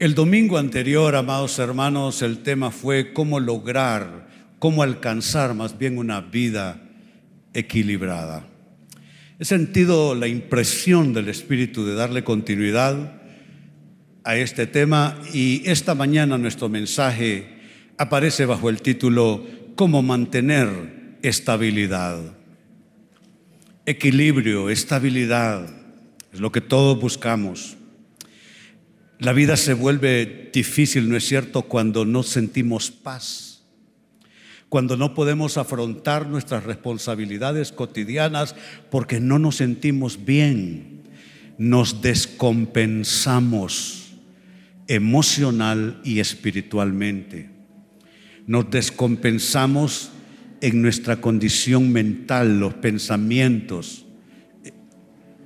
El domingo anterior, amados hermanos, el tema fue cómo lograr, cómo alcanzar más bien una vida equilibrada. He sentido la impresión del Espíritu de darle continuidad a este tema y esta mañana nuestro mensaje aparece bajo el título Cómo mantener estabilidad. Equilibrio, estabilidad, es lo que todos buscamos. La vida se vuelve difícil, ¿no es cierto?, cuando no sentimos paz, cuando no podemos afrontar nuestras responsabilidades cotidianas porque no nos sentimos bien, nos descompensamos emocional y espiritualmente, nos descompensamos en nuestra condición mental, los pensamientos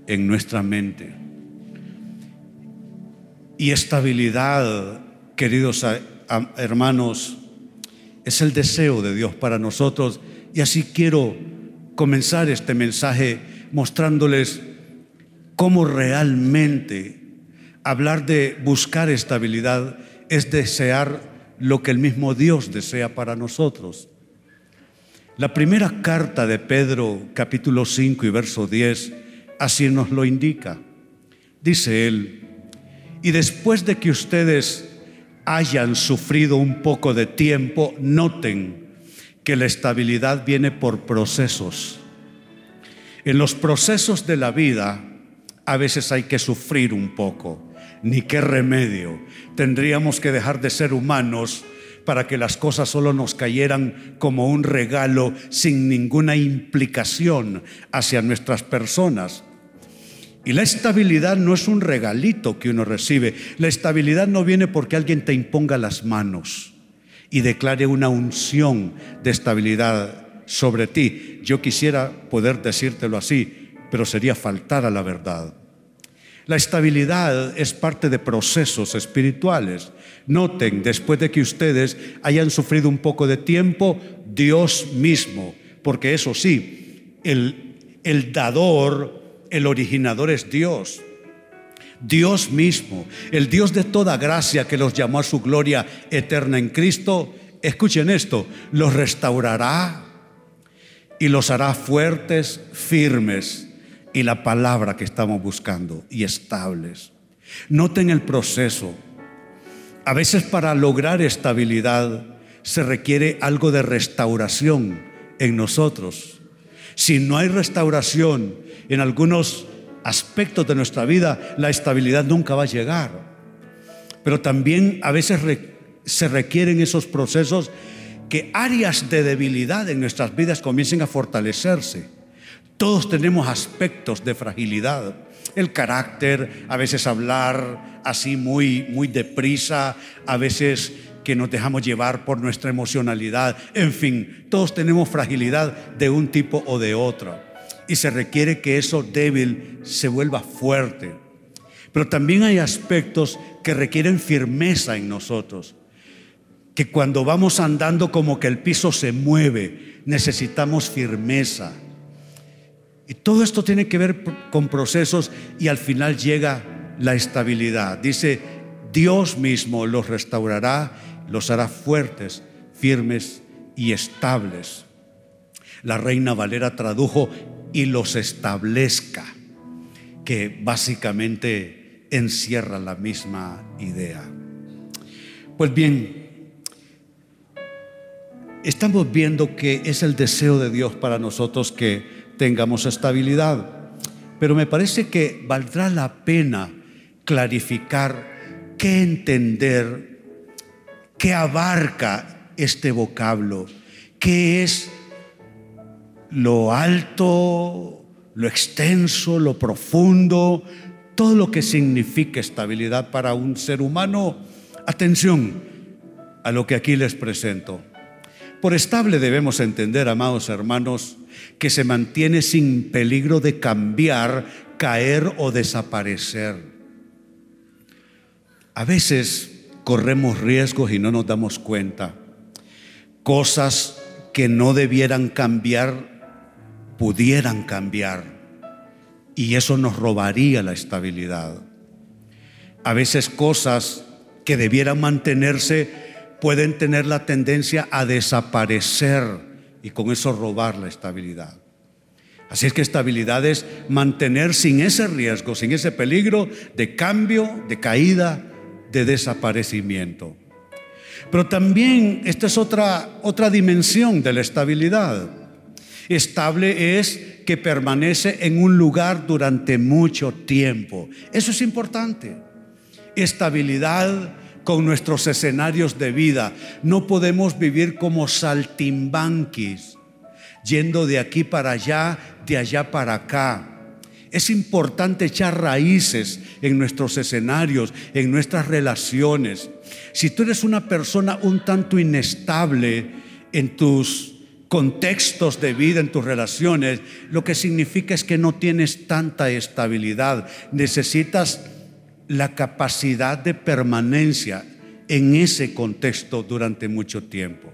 en nuestra mente y estabilidad, queridos hermanos, es el deseo de Dios para nosotros. Y así quiero comenzar este mensaje mostrándoles cómo realmente hablar de buscar estabilidad es desear lo que el mismo Dios desea para nosotros. La primera carta de Pedro, capítulo 5 y verso 10, así nos lo indica. Dice él, y después de que ustedes hayan sufrido un poco de tiempo, noten que la estabilidad viene por procesos. En los procesos de la vida a veces hay que sufrir un poco. Ni qué remedio. Tendríamos que dejar de ser humanos para que las cosas solo nos cayeran como un regalo sin ninguna implicación hacia nuestras personas. Y la estabilidad no es un regalito que uno recibe. La estabilidad no viene porque alguien te imponga las manos y declare una unción de estabilidad sobre ti. Yo quisiera poder decírtelo así, pero sería faltar a la verdad. La estabilidad es parte de procesos espirituales. Noten, después de que ustedes hayan sufrido un poco de tiempo, Dios mismo, porque eso sí, el, el dador el originador es Dios. Dios mismo, el Dios de toda gracia que los llamó a su gloria eterna en Cristo, escuchen esto, los restaurará y los hará fuertes, firmes, y la palabra que estamos buscando, y estables. Noten el proceso. A veces para lograr estabilidad se requiere algo de restauración en nosotros. Si no hay restauración en algunos aspectos de nuestra vida, la estabilidad nunca va a llegar. Pero también a veces se requieren esos procesos que áreas de debilidad en nuestras vidas comiencen a fortalecerse. Todos tenemos aspectos de fragilidad. El carácter, a veces hablar así muy, muy deprisa, a veces que nos dejamos llevar por nuestra emocionalidad. En fin, todos tenemos fragilidad de un tipo o de otro. Y se requiere que eso débil se vuelva fuerte. Pero también hay aspectos que requieren firmeza en nosotros. Que cuando vamos andando como que el piso se mueve, necesitamos firmeza. Y todo esto tiene que ver con procesos y al final llega la estabilidad. Dice, Dios mismo los restaurará los hará fuertes, firmes y estables. La reina Valera tradujo y los establezca, que básicamente encierra la misma idea. Pues bien, estamos viendo que es el deseo de Dios para nosotros que tengamos estabilidad, pero me parece que valdrá la pena clarificar qué entender ¿Qué abarca este vocablo? ¿Qué es lo alto, lo extenso, lo profundo? Todo lo que significa estabilidad para un ser humano. Atención a lo que aquí les presento. Por estable debemos entender, amados hermanos, que se mantiene sin peligro de cambiar, caer o desaparecer. A veces corremos riesgos y no nos damos cuenta. Cosas que no debieran cambiar, pudieran cambiar. Y eso nos robaría la estabilidad. A veces cosas que debieran mantenerse pueden tener la tendencia a desaparecer y con eso robar la estabilidad. Así es que estabilidad es mantener sin ese riesgo, sin ese peligro de cambio, de caída, de desaparecimiento. Pero también esta es otra, otra dimensión de la estabilidad. Estable es que permanece en un lugar durante mucho tiempo. Eso es importante. Estabilidad con nuestros escenarios de vida. No podemos vivir como saltimbanquis, yendo de aquí para allá, de allá para acá. Es importante echar raíces en nuestros escenarios, en nuestras relaciones. Si tú eres una persona un tanto inestable en tus contextos de vida, en tus relaciones, lo que significa es que no tienes tanta estabilidad. Necesitas la capacidad de permanencia en ese contexto durante mucho tiempo.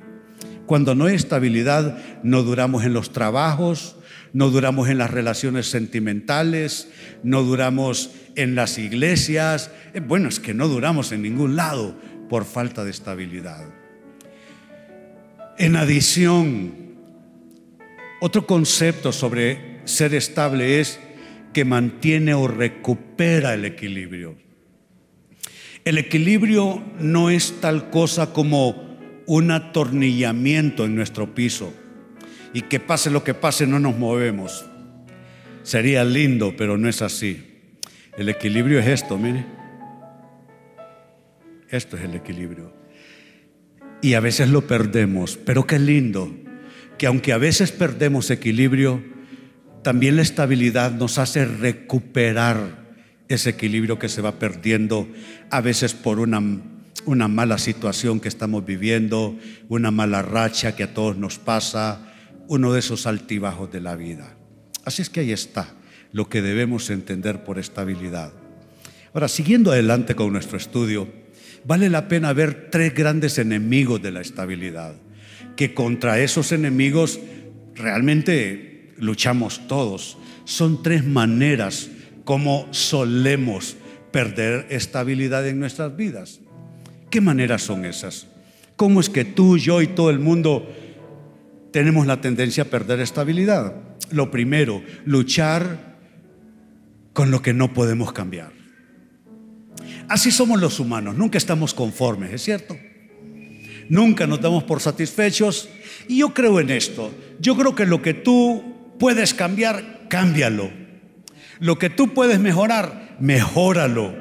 Cuando no hay estabilidad, no duramos en los trabajos, no duramos en las relaciones sentimentales, no duramos en las iglesias. Eh, bueno, es que no duramos en ningún lado por falta de estabilidad. En adición, otro concepto sobre ser estable es que mantiene o recupera el equilibrio. El equilibrio no es tal cosa como un atornillamiento en nuestro piso y que pase lo que pase no nos movemos. Sería lindo, pero no es así. El equilibrio es esto, mire. Esto es el equilibrio. Y a veces lo perdemos, pero qué lindo que aunque a veces perdemos equilibrio, también la estabilidad nos hace recuperar ese equilibrio que se va perdiendo a veces por una, una mala situación que estamos viviendo, una mala racha que a todos nos pasa, uno de esos altibajos de la vida. Así es que ahí está lo que debemos entender por estabilidad. Ahora, siguiendo adelante con nuestro estudio, vale la pena ver tres grandes enemigos de la estabilidad, que contra esos enemigos realmente luchamos todos. Son tres maneras como solemos perder estabilidad en nuestras vidas. ¿Qué maneras son esas? ¿Cómo es que tú, yo y todo el mundo tenemos la tendencia a perder estabilidad. Lo primero, luchar con lo que no podemos cambiar. Así somos los humanos, nunca estamos conformes, ¿es cierto? Nunca nos damos por satisfechos y yo creo en esto. Yo creo que lo que tú puedes cambiar, cámbialo. Lo que tú puedes mejorar, mejóralo.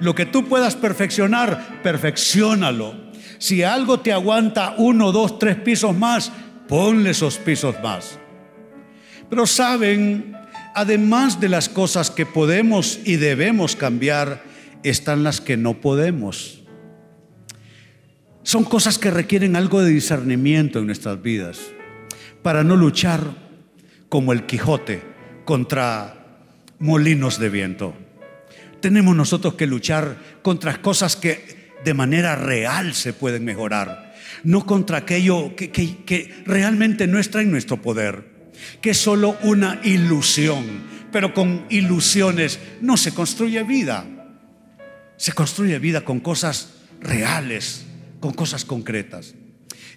Lo que tú puedas perfeccionar, perfeccionalo. Si algo te aguanta uno, dos, tres pisos más, ponle esos pisos más. Pero saben, además de las cosas que podemos y debemos cambiar, están las que no podemos. Son cosas que requieren algo de discernimiento en nuestras vidas para no luchar como el Quijote contra molinos de viento. Tenemos nosotros que luchar contra cosas que de manera real se pueden mejorar no contra aquello que, realmente no está en nuestro poder, que es solo una ilusión. Pero con ilusiones no se construye vida. Se construye vida con cosas reales, con cosas concretas.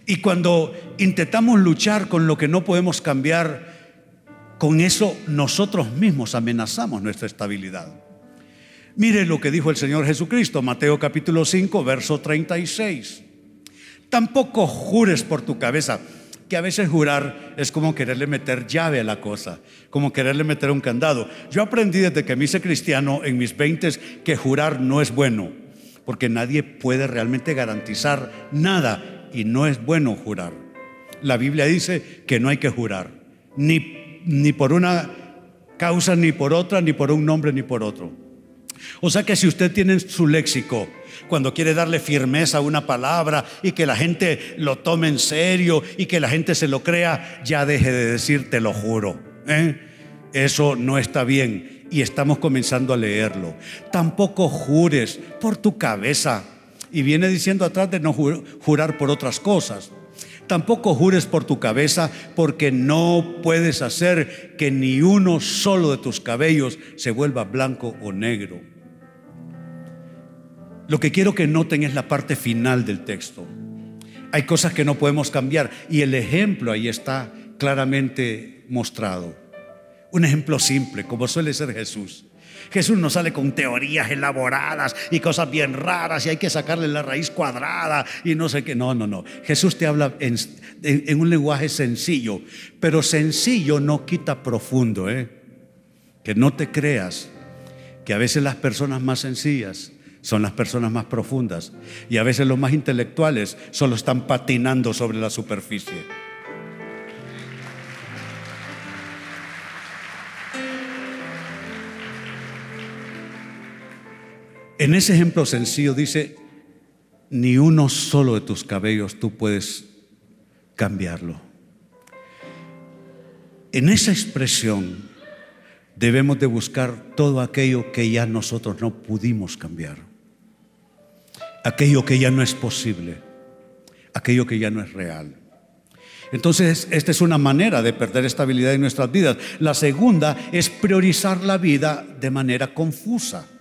Y cuando intentamos luchar con lo que no podemos cambiar, con eso nosotros mismos amenazamos nuestra estabilidad. Mire lo que dijo el Señor Jesucristo, Mateo capítulo 5, verso 36. Tampoco jures por tu cabeza, que a veces jurar es como quererle meter llave a la cosa, como quererle meter un candado. Yo aprendí desde que me hice cristiano en mis veintes que jurar no es bueno, porque nadie puede realmente garantizar nada y no es bueno jurar. La Biblia dice que no hay que jurar, ni, ni por una causa, ni por otra, ni por un nombre, ni por otro. O sea que si usted tiene su léxico, cuando quiere darle firmeza a una palabra y que la gente lo tome en serio y que la gente se lo crea, ya deje de decir te lo juro. ¿eh? Eso no está bien y estamos comenzando a leerlo. Tampoco jures por tu cabeza. Y viene diciendo atrás de no jurar por otras cosas. Tampoco jures por tu cabeza porque no puedes hacer que ni uno solo de tus cabellos se vuelva blanco o negro. Lo que quiero que noten es la parte final del texto. Hay cosas que no podemos cambiar y el ejemplo ahí está claramente mostrado. Un ejemplo simple, como suele ser Jesús. Jesús no sale con teorías elaboradas y cosas bien raras y hay que sacarle la raíz cuadrada y no sé qué. No, no, no. Jesús te habla en, un lenguaje sencillo, pero sencillo no quita profundo. ¿eh? Que no te creas que a veces las personas más sencillas son las personas más profundas y a veces los más intelectuales solo están patinando sobre la superficie. En ese ejemplo sencillo dice, ni uno solo de tus cabellos tú puedes cambiarlo. En esa expresión debemos de buscar todo aquello que ya nosotros no pudimos cambiar, aquello que ya no es posible, aquello que ya no es real. Entonces, esta es una manera de perder estabilidad en nuestras vidas. La segunda es priorizar la vida de manera confusa.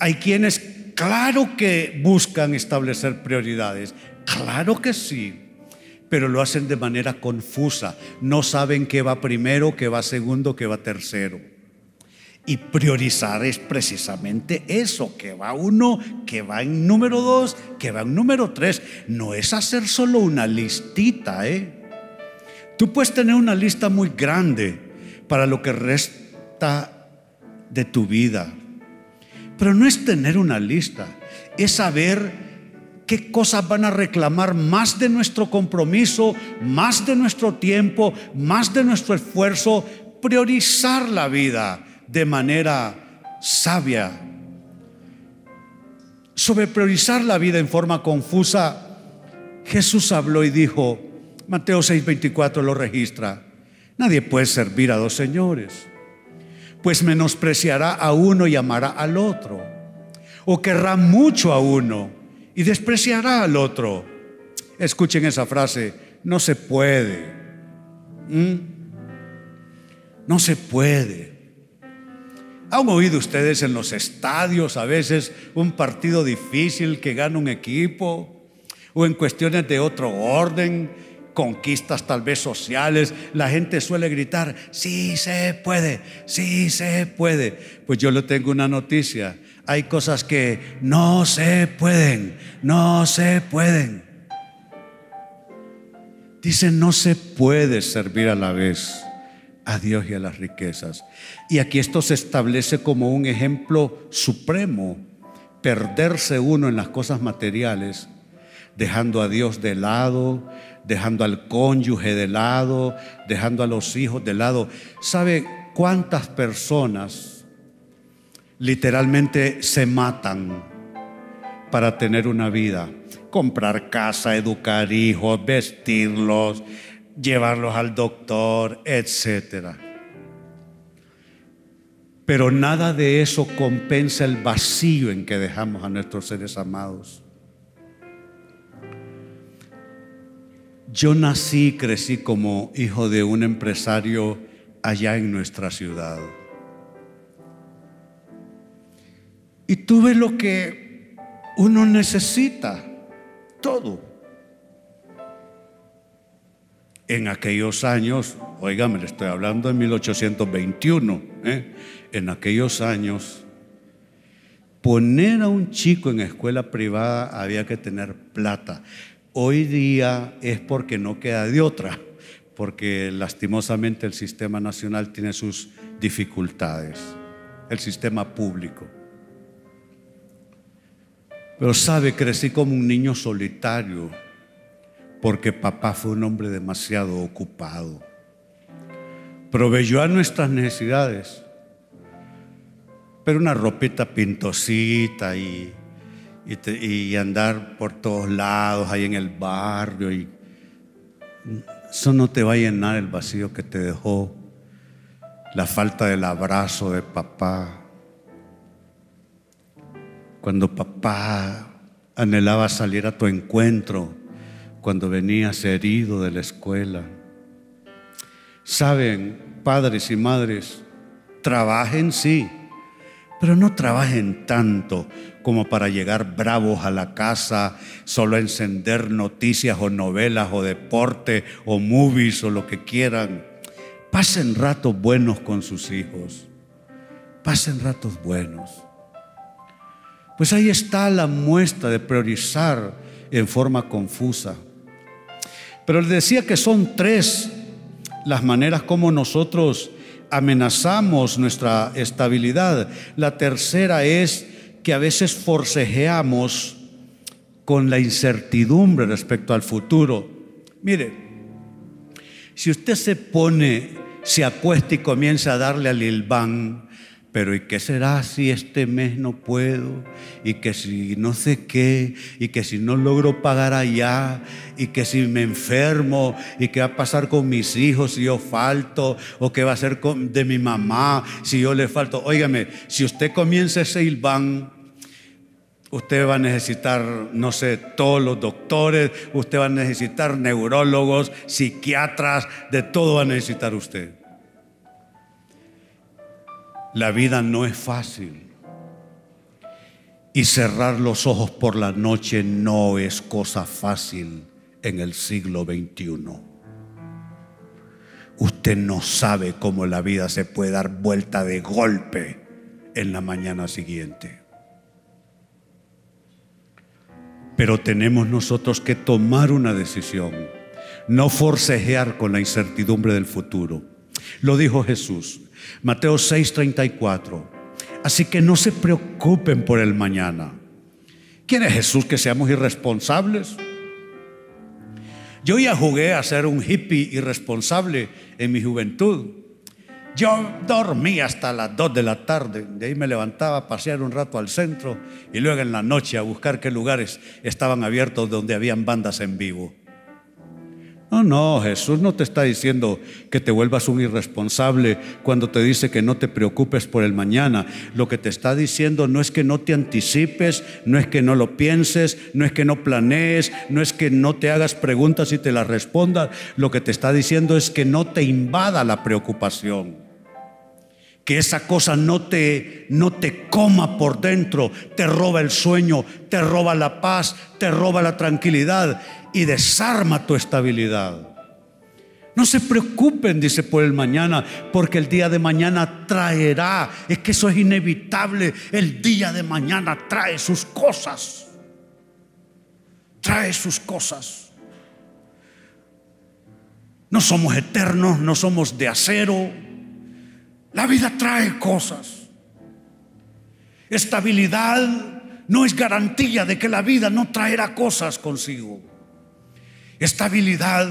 Hay quienes, claro que buscan establecer prioridades, claro que sí, pero lo hacen de manera confusa. No saben qué va primero, qué va segundo, qué va tercero. Y priorizar es precisamente eso, que va uno, que va en número dos, que va en número tres. No es hacer solo una listita, ¿eh? Tú puedes tener una lista muy grande para lo que resta de tu vida. Pero no es tener una lista, es saber qué cosas van a reclamar más de nuestro compromiso, más de nuestro tiempo, más de nuestro esfuerzo, priorizar la vida de manera sabia. Sobre priorizar la vida en forma confusa, Jesús habló y dijo, Mateo 6:24 lo registra, nadie puede servir a dos señores pues menospreciará a uno y amará al otro. O querrá mucho a uno y despreciará al otro. Escuchen esa frase, no se puede. ¿Mm? No se puede. ¿Han oído ustedes en los estadios a veces un partido difícil que gana un equipo? O en cuestiones de otro orden, conquistas tal vez sociales, la gente suele gritar, sí se puede, sí se puede. Pues yo le tengo una noticia, hay cosas que no se pueden, no se pueden. Dice, no se puede servir a la vez a Dios y a las riquezas. Y aquí esto se establece como un ejemplo supremo, perderse uno en las cosas materiales dejando a Dios de lado, dejando al cónyuge de lado, dejando a los hijos de lado. ¿Sabe cuántas personas literalmente se matan para tener una vida? Comprar casa, educar hijos, vestirlos, llevarlos al doctor, etcétera. Pero nada de eso compensa el vacío en que dejamos a nuestros seres amados. Yo nací y crecí como hijo de un empresario allá en nuestra ciudad. Y tuve lo que uno necesita, todo. En aquellos años, oígame, le estoy hablando de 1821, ¿eh? en aquellos años, poner a un chico en escuela privada había que tener plata. Hoy día es porque no queda de otra, porque lastimosamente el sistema nacional tiene sus dificultades, el sistema público. Pero sabe, crecí como un niño solitario, porque papá fue un hombre demasiado ocupado. Proveyó a nuestras necesidades, pero una ropita pintosita y y, andar por todos lados ahí en el barrio y eso no te va a llenar el vacío que te dejó la falta del abrazo de papá. Cuando papá anhelaba salir a tu encuentro, cuando venías herido de la escuela. Saben, padres y madres, trabajen sí, Pero no trabajen tanto como para llegar bravos a la casa, solo a encender noticias o novelas o deporte o movies o lo que quieran. Pasen ratos buenos con sus hijos. Pasen ratos buenos. Pues ahí está la muestra de priorizar en forma confusa. Pero les decía que son tres las maneras como nosotros amenazamos nuestra estabilidad. La tercera es que a veces forcejeamos con la incertidumbre respecto al futuro. Mire, si usted se pone, se acuesta y comienza a darle al ilván, pero ¿y qué será si este mes no puedo? Y que si no sé qué, y que si no logro pagar allá, y que si me enfermo, y qué va a pasar con mis hijos si yo falto, o qué va a ser de mi mamá si yo le falto. Óigame, si usted comienza ese ilván, Usted va a necesitar, no sé, todos los doctores, usted va a necesitar neurólogos, psiquiatras, de todo va a necesitar usted. La vida no es fácil. Y cerrar los ojos por la noche no es cosa fácil en el siglo XXI. Usted no sabe cómo la vida se puede dar vuelta de golpe en la mañana siguiente. Pero tenemos nosotros que tomar una decisión, no forcejear con la incertidumbre del futuro. Lo dijo Jesús, Mateo 6:34. Así que no se preocupen por el mañana. ¿Quién es Jesús que seamos irresponsables? Yo ya jugué a ser un hippie irresponsable en mi juventud. Yo dormía hasta las 2 de la tarde, de ahí me levantaba a pasear un rato al centro y luego en la noche a buscar qué lugares estaban abiertos donde habían bandas en vivo. No, no, Jesús no te está diciendo que te vuelvas un irresponsable cuando te dice que no te preocupes por el mañana. Lo que te está diciendo no es que no te anticipes, no es que no lo pienses, no es que no planees, no es que no te hagas preguntas y te las respondas. Lo que te está diciendo es que no te invada la preocupación que esa cosa no te, no te coma por dentro, te roba el sueño, te roba la paz, te roba la tranquilidad y desarma tu estabilidad. No se preocupen, dice, por el mañana, porque el día de mañana traerá. Es que eso es inevitable. El día de mañana trae sus cosas. Trae sus cosas. No somos eternos, no somos de acero. La vida trae cosas. Estabilidad no es garantía de que la vida no traerá cosas consigo. Estabilidad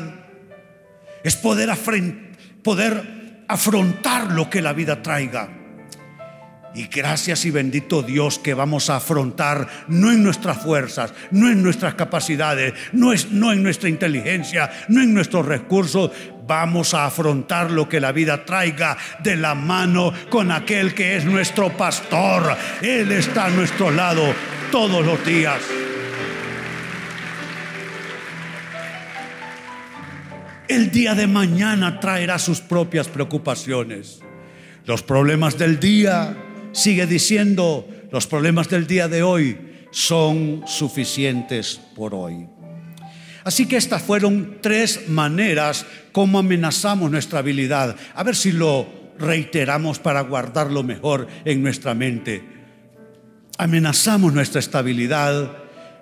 es poder, afrontar lo que la vida traiga. Y gracias y bendito Dios que vamos a afrontar no en nuestras fuerzas, no en nuestras capacidades, no, es, no en nuestra inteligencia, no en nuestros recursos. Vamos a afrontar lo que la vida traiga de la mano con aquel que es nuestro pastor. Él está a nuestro lado todos los días. El día de mañana traerá sus propias preocupaciones. Los problemas del día sigue diciendo, los problemas del día de hoy son suficientes por hoy. Así que estas fueron tres maneras como amenazamos nuestra habilidad. A ver si lo reiteramos para guardarlo mejor en nuestra mente. Amenazamos nuestra estabilidad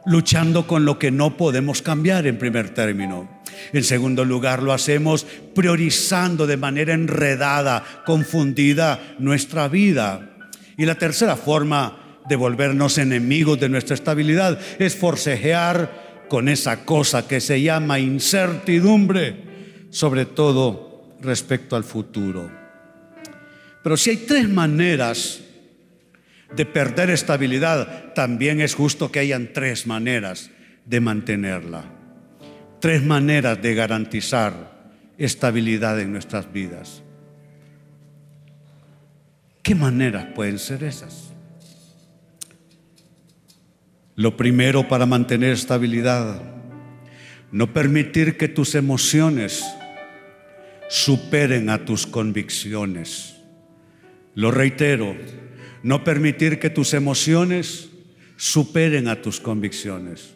luchando con lo que no podemos cambiar en primer término. En segundo lugar, lo hacemos priorizando de manera enredada, confundida nuestra vida. Y la tercera forma de volvernos enemigos de nuestra estabilidad es forcejear con esa cosa que se llama incertidumbre, sobre todo respecto al futuro. Pero si hay tres maneras de perder estabilidad, también es justo que hayan tres maneras de mantenerla. Tres maneras de garantizar estabilidad en nuestras vidas. ¿Qué maneras pueden ser esas? Lo primero para mantener estabilidad, no permitir que tus emociones superen a tus convicciones. Lo reitero, No permitir que tus emociones superen a tus convicciones.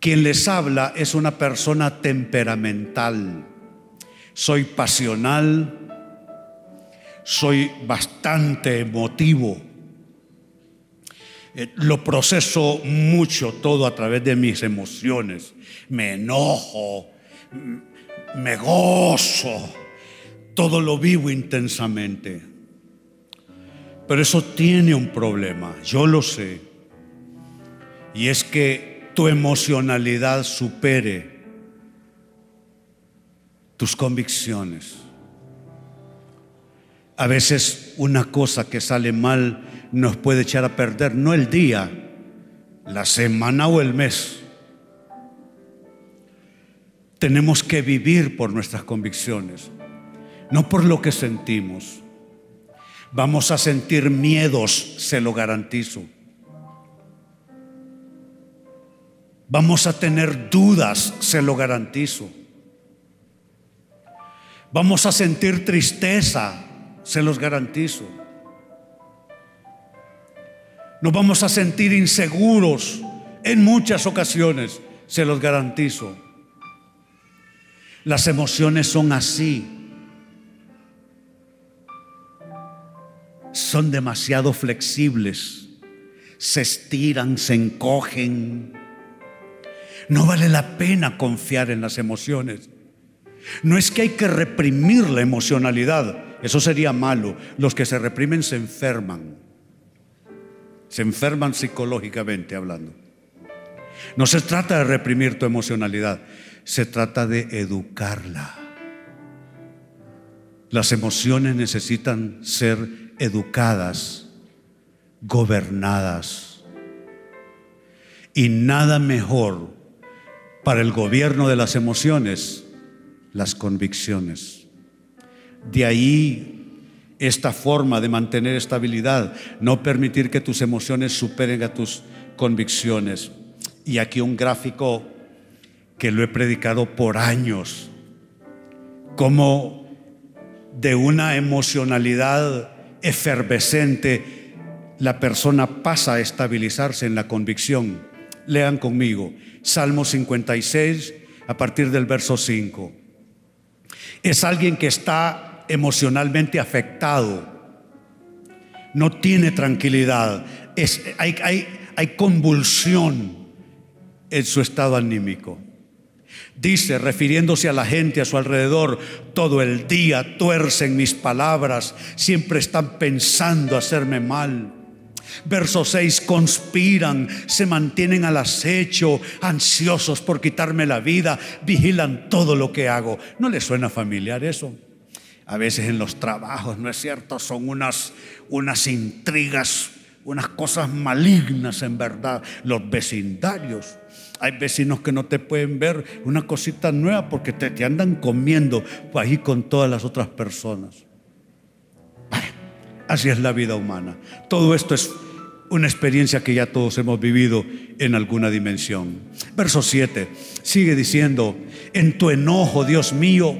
Quien les habla es una persona temperamental. Soy pasional, soy bastante emotivo. Eh, lo proceso mucho todo a través de mis emociones. Me enojo, me gozo, todo lo vivo intensamente. Pero eso tiene un problema, yo lo sé. Y es que tu emocionalidad supere tus convicciones. A veces una cosa que sale mal nos puede echar a perder, no el día, la semana o el mes. Tenemos que vivir por nuestras convicciones, no por lo que sentimos. Vamos a sentir miedos, se lo garantizo. Vamos a tener dudas, se lo garantizo. Vamos a sentir tristeza, se los garantizo. Nos vamos a sentir inseguros en muchas ocasiones, se los garantizo. Las emociones son así. Son demasiado flexibles. Se estiran, se encogen. No vale la pena confiar en las emociones. No es que hay que reprimir la emocionalidad, eso sería malo. Los que se reprimen se enferman. Se enferman psicológicamente hablando. No se trata de reprimir tu emocionalidad, se trata de educarla. Las emociones necesitan ser educadas, gobernadas. Y nada mejor para el gobierno de las emociones, las convicciones. De ahí esta forma de mantener estabilidad, no permitir que tus emociones superen a tus convicciones. Y aquí un gráfico que lo he predicado por años, como de una emocionalidad efervescente, la persona pasa a estabilizarse en la convicción. Lean conmigo, Salmo 56, a partir del verso 5. Es alguien que está emocionalmente afectado, no tiene tranquilidad, es, hay, hay, hay convulsión en su estado anímico. Dice, refiriéndose a la gente a su alrededor, todo el día tuercen mis palabras, siempre están pensando hacerme mal. Verso 6, conspiran, se mantienen al acecho, ansiosos por quitarme la vida, vigilan todo lo que hago. ¿No le suena familiar eso? a veces en los trabajos, ¿no es cierto? Son unas, unas intrigas, unas cosas malignas en verdad. Los vecindarios. Hay vecinos que no te pueden ver una cosita nueva porque te, te andan comiendo ahí con todas las otras personas. así es la vida humana. Todo esto es una experiencia que ya todos hemos vivido en alguna dimensión. Verso 7 sigue diciendo, en tu enojo, Dios mío,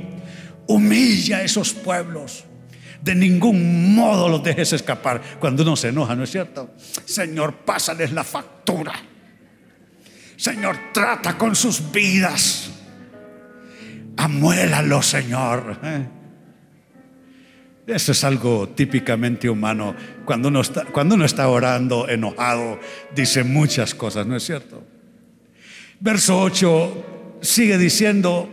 Humilla a esos pueblos. De ningún modo los dejes escapar cuando uno se enoja, ¿no es cierto? Señor, pásales la factura. Señor, trata con sus vidas. Amuélalo, Señor. Eso es algo típicamente humano. Cuando uno, está, cuando uno está orando enojado, dice muchas cosas, ¿no es cierto? Verso 8 sigue diciendo,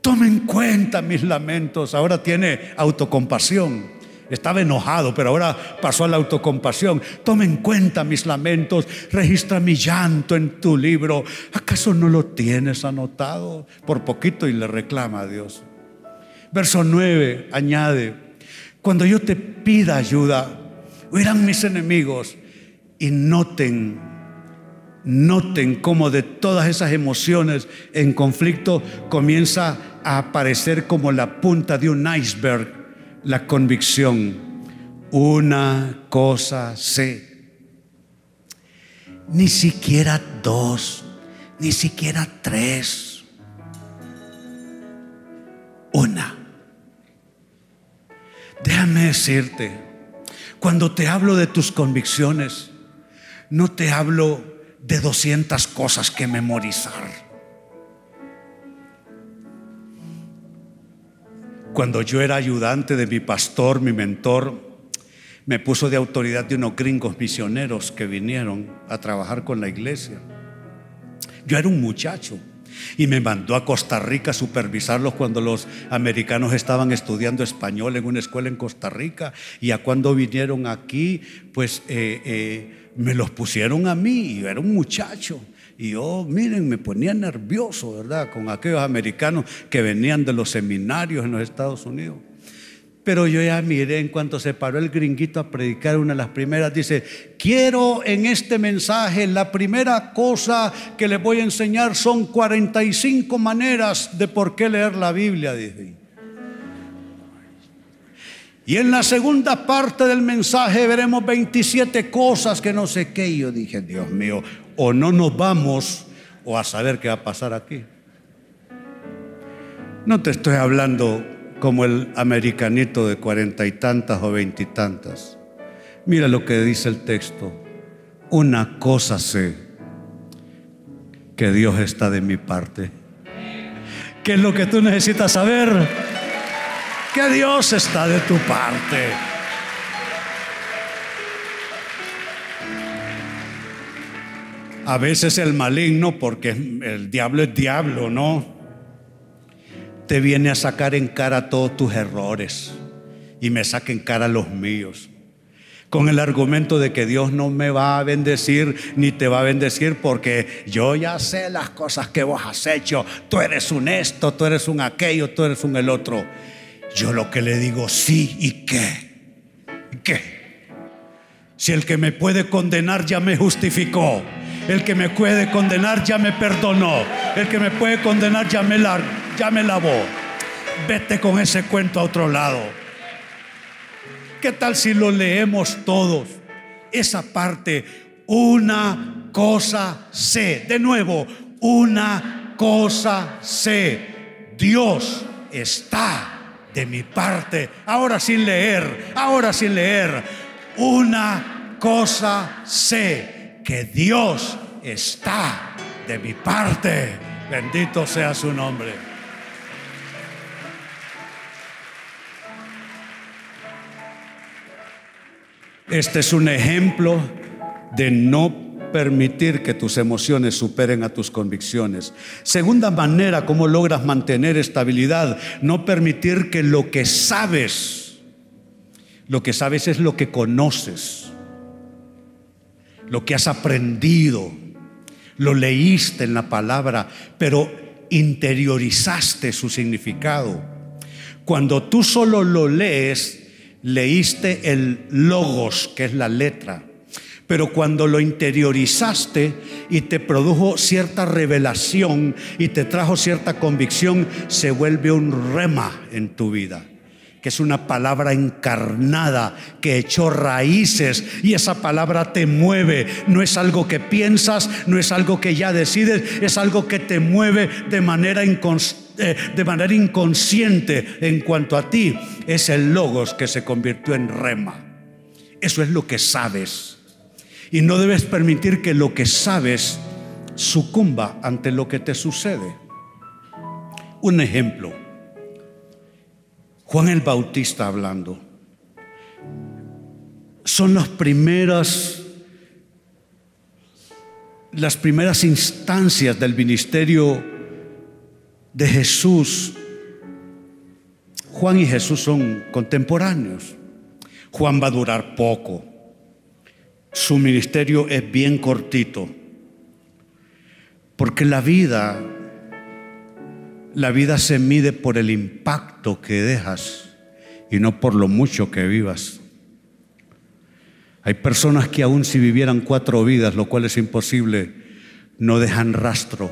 Tome en cuenta mis lamentos. Ahora tiene autocompasión. Estaba enojado, pero ahora pasó a la autocompasión. Tome en cuenta mis lamentos. Registra mi llanto en tu libro. ¿Acaso no lo tienes anotado? Por poquito y le reclama a Dios. Verso 9 añade, cuando yo te pida ayuda, oirán mis enemigos y noten Noten cómo de todas esas emociones en conflicto comienza a aparecer como la punta de un iceberg la convicción. Una cosa sé. Ni siquiera dos, ni siquiera tres. Una. Déjame decirte, Cuando te hablo de tus convicciones, no te hablo de 200 cosas que memorizar. Cuando yo era ayudante de mi pastor, mi mentor, me puso de autoridad de unos gringos misioneros que vinieron a trabajar con la iglesia. Yo era un muchacho y me mandó a Costa Rica a supervisarlos cuando los americanos estaban estudiando español en una escuela en Costa Rica y a cuando vinieron aquí, pues eh, eh, me los pusieron a mí, yo era un muchacho. Y yo, miren, me ponía nervioso, ¿verdad? Con aquellos americanos que venían de los seminarios en los Estados Unidos. Pero yo ya miré en cuanto se paró el gringuito a predicar una de las primeras, dice, quiero en este mensaje, la primera cosa que les voy a enseñar son 45 maneras de por qué leer la Biblia, dice. Y en la segunda parte del mensaje veremos 27 cosas que no sé qué. Y yo dije, Dios mío, o no nos vamos o a saber qué va a pasar aquí. No te estoy hablando como el americanito de cuarenta y tantas o veintitantas. Mira lo que dice el texto. Una cosa sé, que Dios está de mi parte. ¿Qué es lo que tú necesitas saber? Que Dios está de tu parte. A veces el maligno, porque el diablo es diablo, ¿no? Te viene a sacar en cara todos tus errores y me saca en cara los míos. Con el argumento de que Dios no me va a bendecir ni te va a bendecir porque yo ya sé las cosas que vos has hecho. Tú eres un esto, tú eres un aquello, tú eres un el otro. Yo lo que le digo, sí, ¿y qué? ¿Qué? Si el que me puede condenar ya me justificó. El que me puede condenar ya me perdonó. El que me puede condenar ya me, lavó. Vete con ese cuento a otro lado. ¿Qué tal si lo leemos todos? Esa parte, una cosa sé. De nuevo, una cosa sé. Dios está de mi parte. Ahora sin leer, ahora sin leer. Una cosa sé que Dios está de mi parte. Bendito sea su nombre. Este es un ejemplo de no permitir que tus emociones superen a tus convicciones. Segunda manera, ¿cómo logras mantener estabilidad? No permitir que lo que sabes, lo que sabes es lo que conoces lo que has aprendido, lo leíste en la palabra, pero interiorizaste su significado. Cuando tú solo lo lees, leíste el logos, que es la letra. Pero cuando lo interiorizaste y te produjo cierta revelación y te trajo cierta convicción, se vuelve un rema en tu vida que es una palabra encarnada que echó raíces y esa palabra te mueve. No es algo que piensas, no es algo que ya decides, es algo que te mueve de manera, eh, de manera inconsciente en cuanto a ti. Es el logos que se convirtió en rema. Eso es lo que sabes. Y no debes permitir que lo que sabes sucumba ante lo que te sucede. Un ejemplo. Juan el Bautista hablando. Son las primeras las primeras instancias del ministerio de Jesús. Juan y Jesús son contemporáneos. Juan va a durar poco. Su ministerio es bien cortito. Porque la vida la vida se mide por el impacto que dejas y no por lo mucho que vivas. Hay personas que aún si vivieran cuatro vidas, lo cual es imposible, no dejan rastro.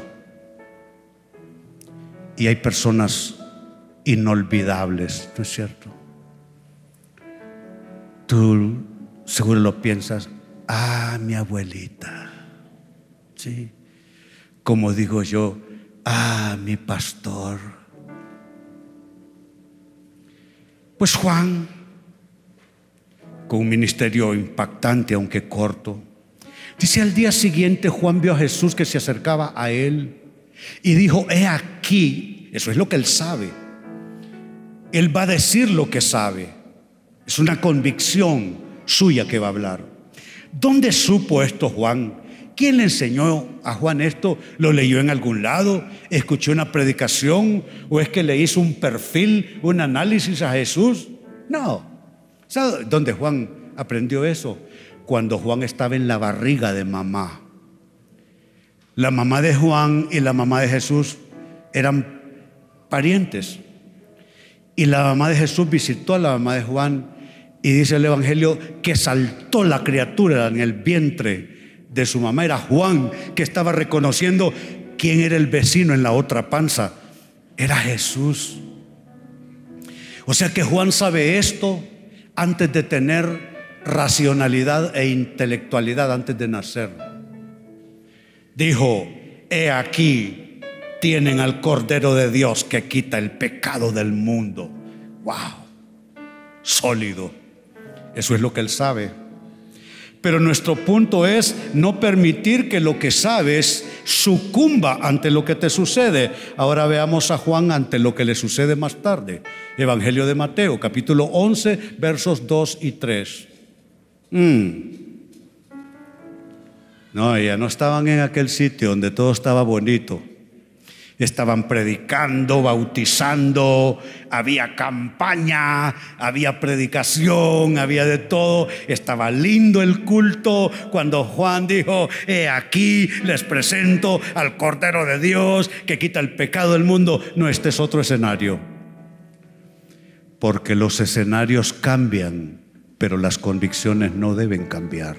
Y hay personas inolvidables, ¿no es cierto? Tú seguro lo piensas, ah, mi abuelita. Sí. Como digo yo, Ah, mi pastor. Pues Juan con un ministerio impactante, aunque corto. Dice, al día siguiente Juan vio a Jesús que se acercaba a él y dijo, he aquí, eso es lo que él sabe. Él va a decir lo que sabe. Es una convicción suya que va a hablar. ¿Dónde supo esto Juan? ¿Quién le enseñó a Juan esto? ¿Lo leyó en algún lado? ¿Escuchó una predicación? ¿O es que le hizo un perfil, un análisis a Jesús? No. ¿Sabe dónde Juan aprendió eso? Cuando Juan estaba en la barriga de mamá. La mamá de Juan y la mamá de Jesús eran parientes. Y la mamá de Jesús visitó a la mamá de Juan y dice el Evangelio que saltó la criatura en el vientre de su mamá. Era Juan que estaba reconociendo quién era el vecino en la otra panza. Era Jesús. O sea que Juan sabe esto antes de tener racionalidad e intelectualidad, antes de nacer. Dijo, he aquí tienen al Cordero de Dios que quita el pecado del mundo. ¡Wow! Sólido. Eso es lo que Él sabe. Pero nuestro punto es no permitir que lo que sabes sucumba ante lo que te sucede. Ahora veamos a Juan ante lo que le sucede más tarde. Evangelio de Mateo, capítulo 11, versos 2 y 3. Mm. No, ya no estaban en aquel sitio donde todo estaba bonito estaban predicando, bautizando, había campaña, había predicación, había de todo. Estaba lindo el culto cuando Juan dijo, he aquí les presento al Cordero de Dios que quita el pecado del mundo. No, este es otro escenario. Porque los escenarios cambian, pero las convicciones no deben cambiar.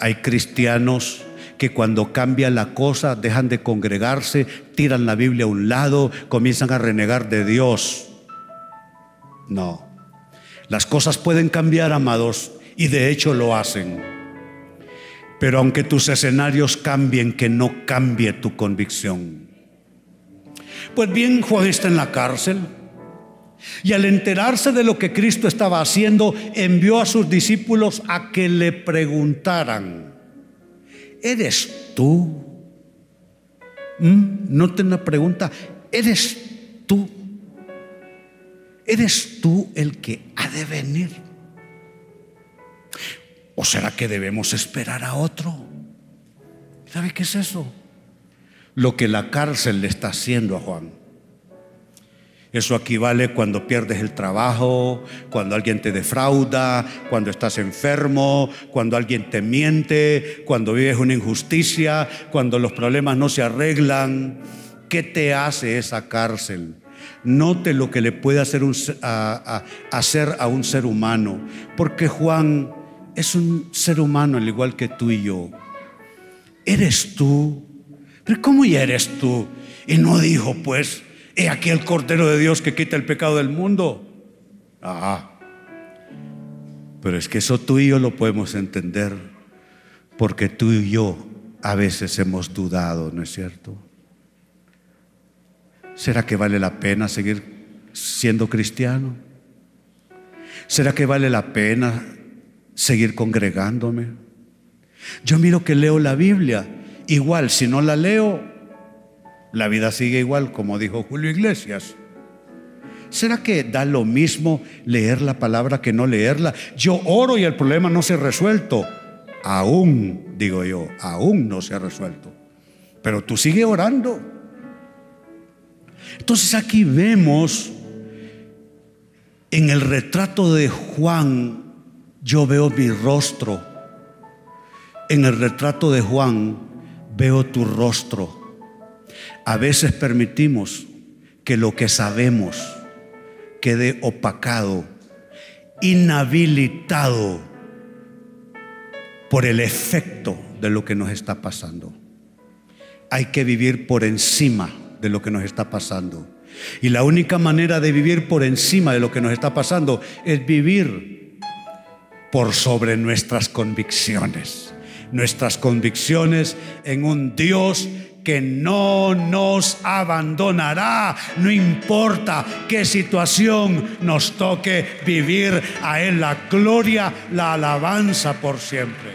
Hay cristianos que cuando cambia la cosa dejan de congregarse, tiran la Biblia a un lado, comienzan a renegar de Dios. No. Las cosas pueden cambiar, amados, y de hecho lo hacen. Pero aunque tus escenarios cambien, que no cambie tu convicción. Pues bien, Juan está en la cárcel. Y al enterarse de lo que Cristo estaba haciendo, envió a sus discípulos a que le preguntaran. ¿Eres tú? ¿Mm? No te pregunta, ¿eres tú? ¿Eres tú el que ha de venir? ¿O será que debemos esperar a otro? ¿Sabe qué es eso? Lo que la cárcel le está haciendo a Juan. Eso equivale cuando pierdes el trabajo, cuando alguien te defrauda, cuando estás enfermo, cuando alguien te miente, cuando vives una injusticia, cuando los problemas no se arreglan. ¿Qué te hace esa cárcel? Note lo que le puede hacer, a, hacer a un ser humano, porque Juan es un ser humano al igual que tú y yo. ¿Eres tú? ¿Pero cómo ya eres tú? Y no dijo, pues, He aquí el Cordero de Dios que quita el pecado del mundo. Ah, pero es que eso tú y yo lo podemos entender, porque tú y yo a veces hemos dudado, ¿no es cierto? ¿Será que vale la pena seguir siendo cristiano? ¿Será que vale la pena seguir congregándome? Yo miro que leo la Biblia, igual si no la leo, la vida sigue igual, como dijo Julio Iglesias. ¿Será que da lo mismo leer la palabra que no leerla? Yo oro y el problema no se ha resuelto. Aún, digo yo, aún no se ha resuelto. Pero tú sigue orando. Entonces aquí vemos en el retrato de Juan, yo veo mi rostro. En el retrato de Juan veo tu rostro. A veces permitimos que lo que sabemos quede opacado, inhabilitado por el efecto de lo que nos está pasando. Hay que vivir por encima de lo que nos está pasando. Y la única manera de vivir por encima de lo que nos está pasando es vivir por sobre nuestras convicciones. Nuestras convicciones en un Dios que no nos abandonará, no importa qué situación nos toque vivir, a Él la gloria, la alabanza por siempre.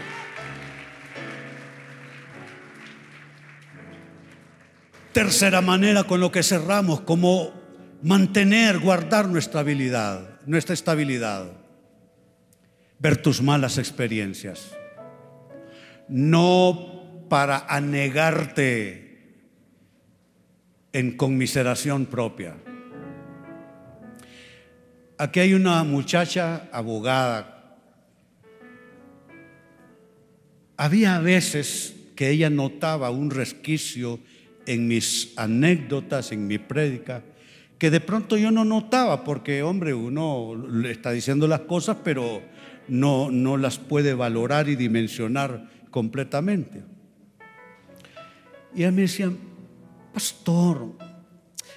Tercera manera con lo que cerramos, como mantener, guardar nuestra habilidad, nuestra estabilidad. Ver tus malas experiencias. No para anegarte en conmiseración propia. Aquí hay una muchacha abogada. Había veces que ella notaba un resquicio en mis anécdotas, en mi prédica, que de pronto yo no notaba, porque hombre, uno le está diciendo las cosas, pero no, no las puede valorar y dimensionar completamente. Y ella me decía, pastor,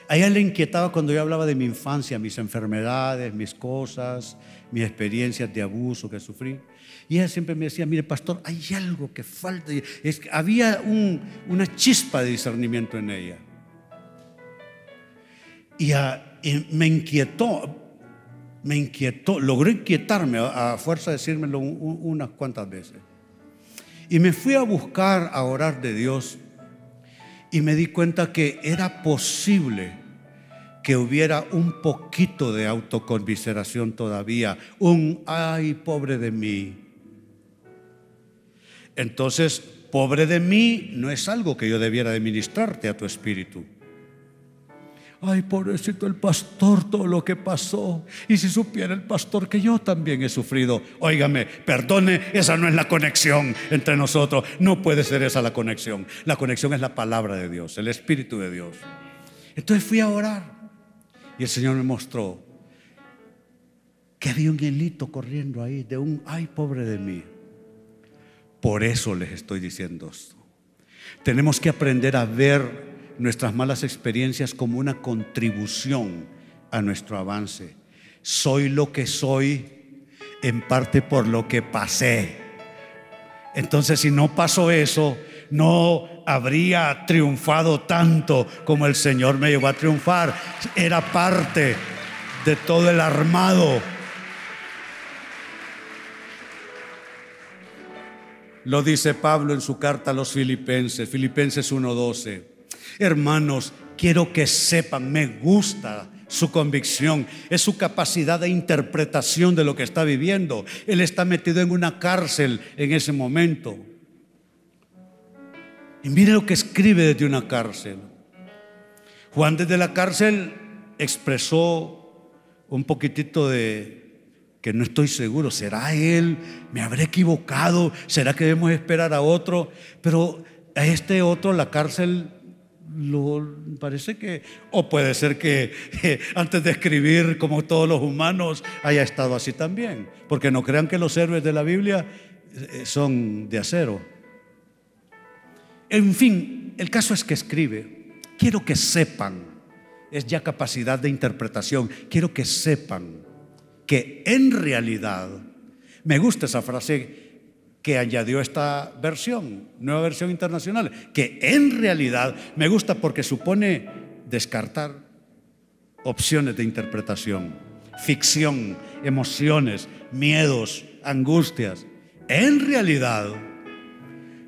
a ella le inquietaba cuando yo hablaba de mi infancia, mis enfermedades, mis cosas, mis experiencias de abuso que sufrí. Y ella siempre me decía, mire pastor, hay algo que falta. Es que había una chispa de discernimiento en ella. Y, me inquietó, me inquietó, logró inquietarme a, fuerza de decírmelo unas cuantas veces. Y me fui a buscar, a orar de Dios, y me di cuenta que era posible que hubiera un poquito de autoconmiseración todavía, un ay, pobre de mí. Entonces, pobre de mí no es algo que yo debiera administrarte a tu espíritu. Ay, pobrecito el pastor, todo lo que pasó. Y si supiera el pastor que yo también he sufrido, óigame, perdone, esa no es la conexión entre nosotros. No puede ser esa la conexión. La conexión es la palabra de Dios, el Espíritu de Dios. Entonces fui a orar. Y el Señor me mostró que había un hielito corriendo ahí de un, ay, pobre de mí. Por eso les estoy diciendo esto. Tenemos que aprender a ver nuestras malas experiencias como una contribución a nuestro avance. Soy lo que soy en parte por lo que pasé. Entonces, si no pasó eso, no habría triunfado tanto como el Señor me llevó a triunfar. Era parte de todo el armado. Lo dice Pablo en su carta a los filipenses, Filipenses 1:12. Hermanos, quiero que sepan, me gusta su convicción, es su capacidad de interpretación de lo que está viviendo. Él está metido en una cárcel en ese momento. Y mire lo que escribe desde una cárcel. Juan desde la cárcel expresó un poquitito de que no estoy seguro, ¿será él? ¿Me habré equivocado? ¿Será que debemos esperar a otro? Pero a este otro la cárcel lo, parece que, o puede ser que antes de escribir como todos los humanos haya estado así también, porque no crean que los héroes de la Biblia eh, son de acero. En fin, el caso es que escribe, quiero que sepan, es ya capacidad de interpretación, quiero que sepan que en realidad, me gusta esa frase que añadió esta versión, nueva versión internacional, que en realidad me gusta porque supone descartar opciones de interpretación, ficción, emociones, miedos, angustias. En realidad,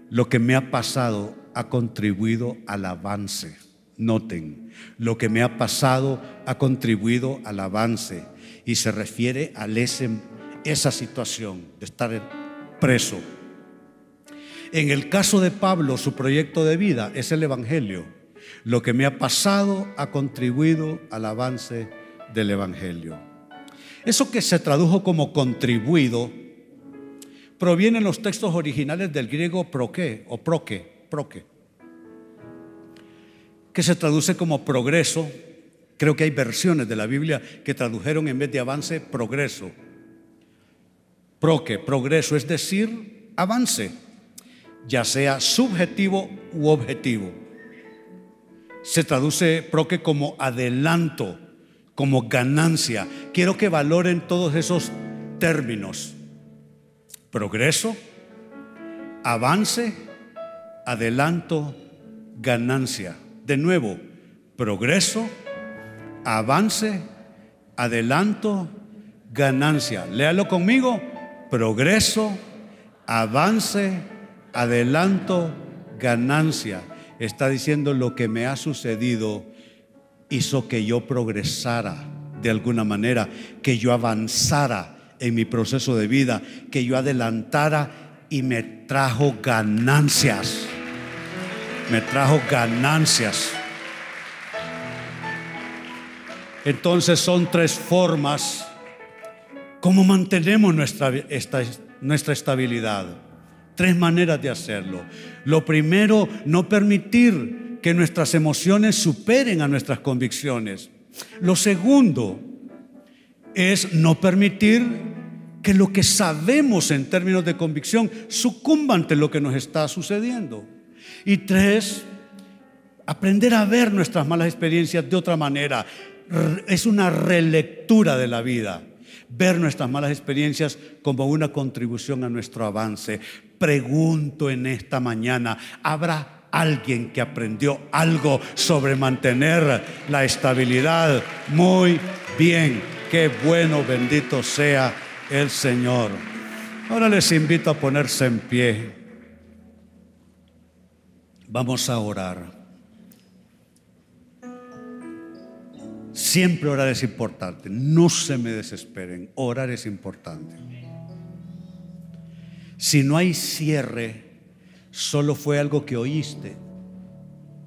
lo que me ha pasado ha contribuido al avance. Noten, lo que me ha pasado ha contribuido al avance y se refiere a esa situación de estar preso. En el caso de Pablo, su proyecto de vida es el Evangelio. Lo que me ha pasado ha contribuido al avance del Evangelio. Eso que se tradujo como contribuido proviene en los textos originales del griego proque o proque, proque, que se traduce como progreso. Creo que hay versiones de la Biblia que tradujeron en vez de avance, progreso. Proque, progreso, es decir, avance, ya sea subjetivo u objetivo. Se traduce proque como adelanto, como ganancia. Quiero que valoren todos esos términos progreso, avance, adelanto, ganancia. De nuevo, progreso, avance, adelanto, ganancia. Léalo conmigo, progreso, avance, adelanto, ganancia. Está diciendo lo que me ha sucedido hizo que yo progresara de alguna manera, que yo avanzara en mi proceso de vida, que yo adelantara y me trajo ganancias. Me trajo ganancias. Entonces son tres formas ¿Cómo mantenemos nuestra, nuestra estabilidad? Tres maneras de hacerlo. Lo primero, no permitir que nuestras emociones superen a nuestras convicciones. Lo segundo es no permitir que lo que sabemos en términos de convicción sucumba ante lo que nos está sucediendo. Y tres, aprender a ver nuestras malas experiencias de otra manera. Es una relectura de la vida ver nuestras malas experiencias como una contribución a nuestro avance. Pregunto en esta mañana, ¿habrá alguien que aprendió algo sobre mantener la estabilidad? Muy bien, qué bueno, bendito sea el Señor. Ahora les invito a ponerse en pie. Vamos a orar. Siempre orar es importante. No se me desesperen. Orar es importante. Si no hay cierre, solo fue algo que oíste.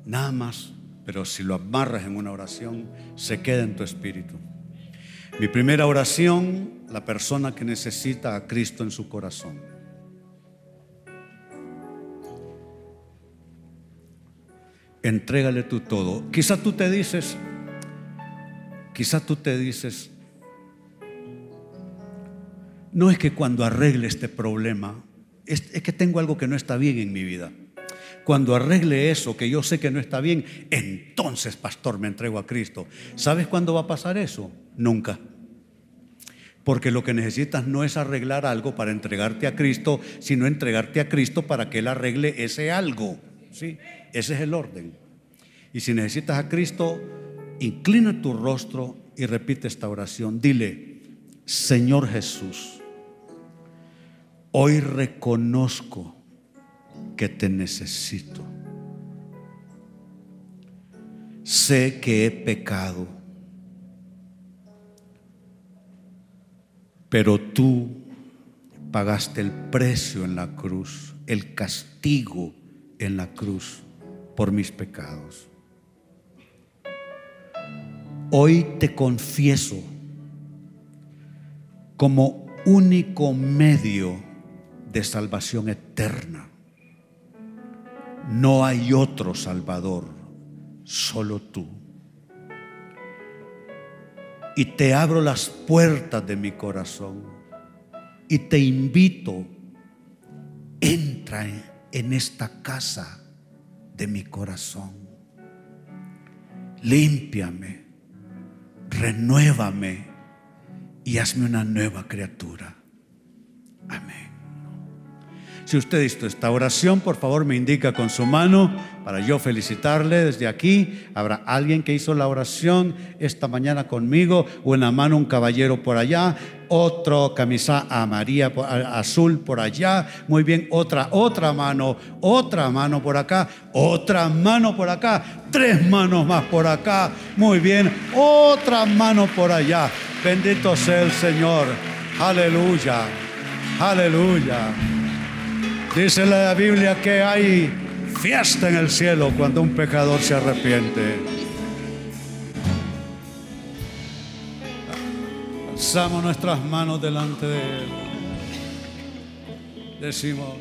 Nada más. Pero si lo amarras en una oración, se queda en tu espíritu. Mi primera oración, la persona que necesita a Cristo en su corazón. Entrégale tú todo. Quizá tú te dices, Quizá tú te dices, no es que cuando arregle este problema, es, que tengo algo que no está bien en mi vida. Cuando arregle eso, que yo sé que no está bien, entonces, pastor, me entrego a Cristo. ¿Sabes cuándo va a pasar eso? Nunca. Porque lo que necesitas no es arreglar algo para entregarte a Cristo, sino entregarte a Cristo para que Él arregle ese algo. ¿sí? Ese es el orden. Y si necesitas a Cristo, inclina tu rostro y repite esta oración. Dile, Señor Jesús, hoy reconozco que te necesito. Sé que he pecado, pero tú pagaste el precio en la cruz, el castigo en la cruz por mis pecados. Hoy te confieso como único medio de salvación eterna. No hay otro Salvador, solo tú. Y te abro las puertas de mi corazón y te invito, entra en esta casa de mi corazón. Límpiame renuévame y hazme una nueva criatura. Amén. Si usted hizo esta oración, por favor me indica con su mano para yo felicitarle desde aquí. Habrá alguien que hizo la oración esta mañana conmigo, o en la mano un caballero por allá, otro camisa amarilla azul por allá. Muy bien, otra, otra mano, otra mano por acá, otra mano por acá, tres manos más por acá. Muy bien, otra mano por allá. Bendito sea el Señor. Aleluya. Aleluya. Dice la Biblia que hay fiesta en el cielo cuando un pecador se arrepiente. Alzamos nuestras manos delante de Él. Decimos,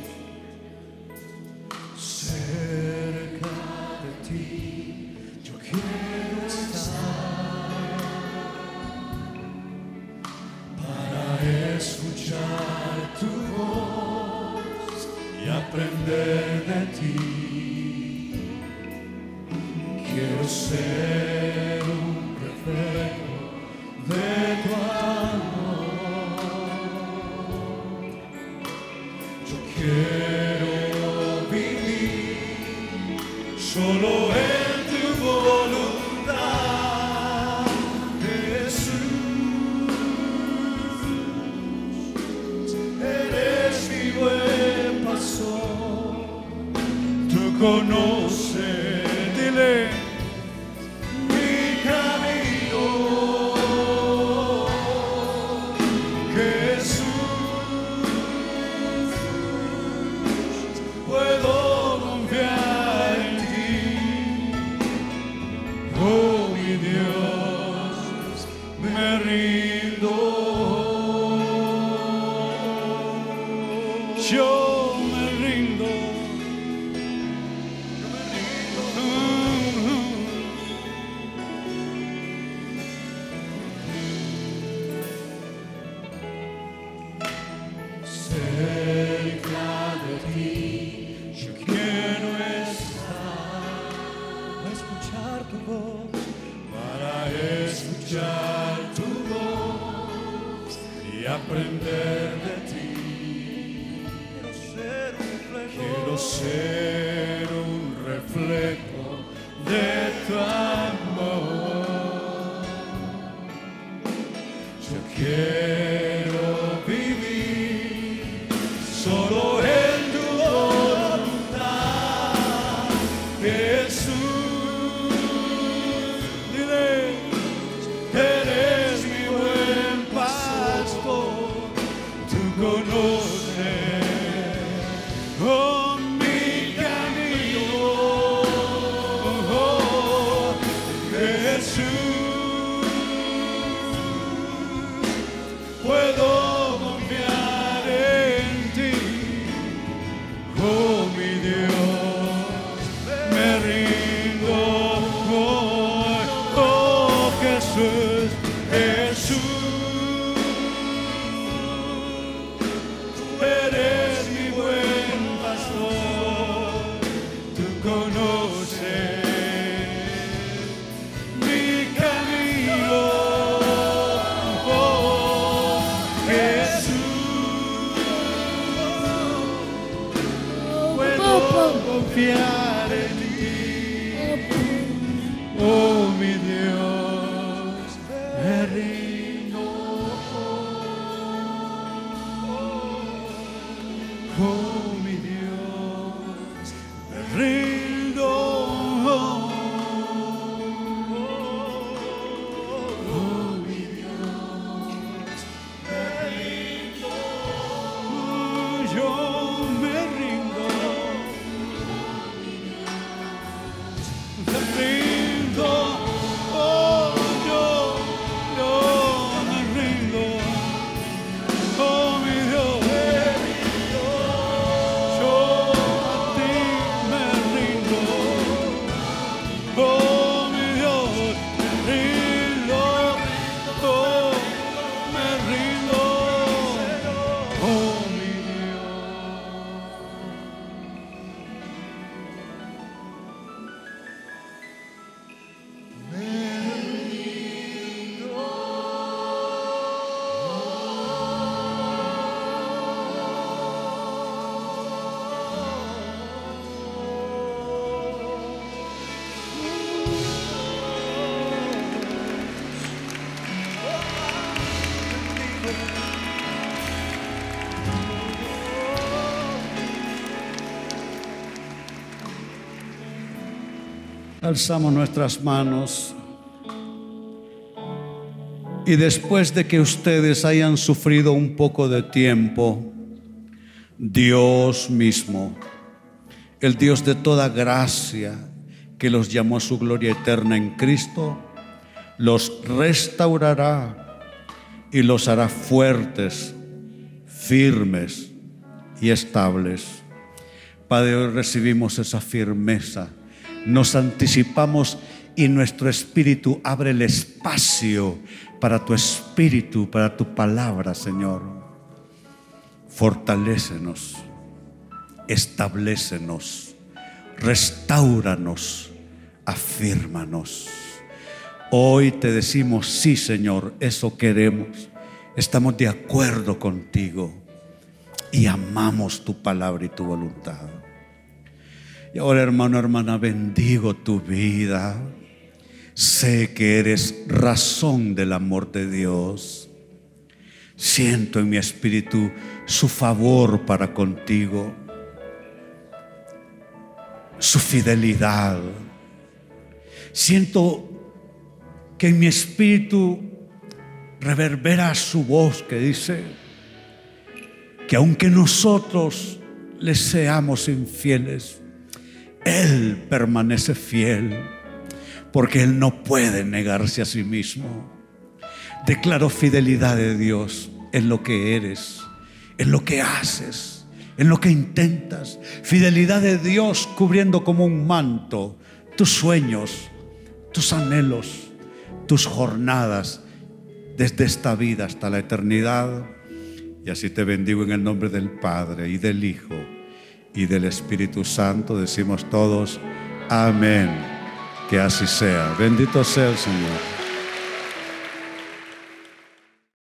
de ti. Quiero ser Yo quiero Alzamos nuestras manos y después de que ustedes hayan sufrido un poco de tiempo, Dios mismo, el Dios de toda gracia, que los llamó a su gloria eterna en Cristo, los restaurará y los hará fuertes, firmes y estables. Padre, hoy recibimos esa firmeza, nos anticipamos y nuestro espíritu abre el espacio para tu espíritu, para tu palabra, Señor. Fortalécenos, establécenos, restauranos, afírmanos. Hoy te decimos, sí, Señor, eso queremos. Estamos de acuerdo contigo y amamos tu palabra y tu voluntad. Y ahora, hermano, hermana, bendigo tu vida. Sé que eres razón del amor de Dios. Siento en mi espíritu su favor para contigo, su fidelidad. Siento que en mi espíritu reverbera su voz que dice que aunque nosotros le seamos infieles, Él permanece fiel porque Él no puede negarse a sí mismo. Declaro fidelidad de Dios en lo que eres, en lo que haces, en lo que intentas. Fidelidad de Dios cubriendo como un manto tus sueños, tus anhelos, tus jornadas desde esta vida hasta la eternidad. Y así te bendigo en el nombre del Padre y del Hijo y del Espíritu Santo. Decimos todos, amén. Que así sea. Bendito sea el Señor.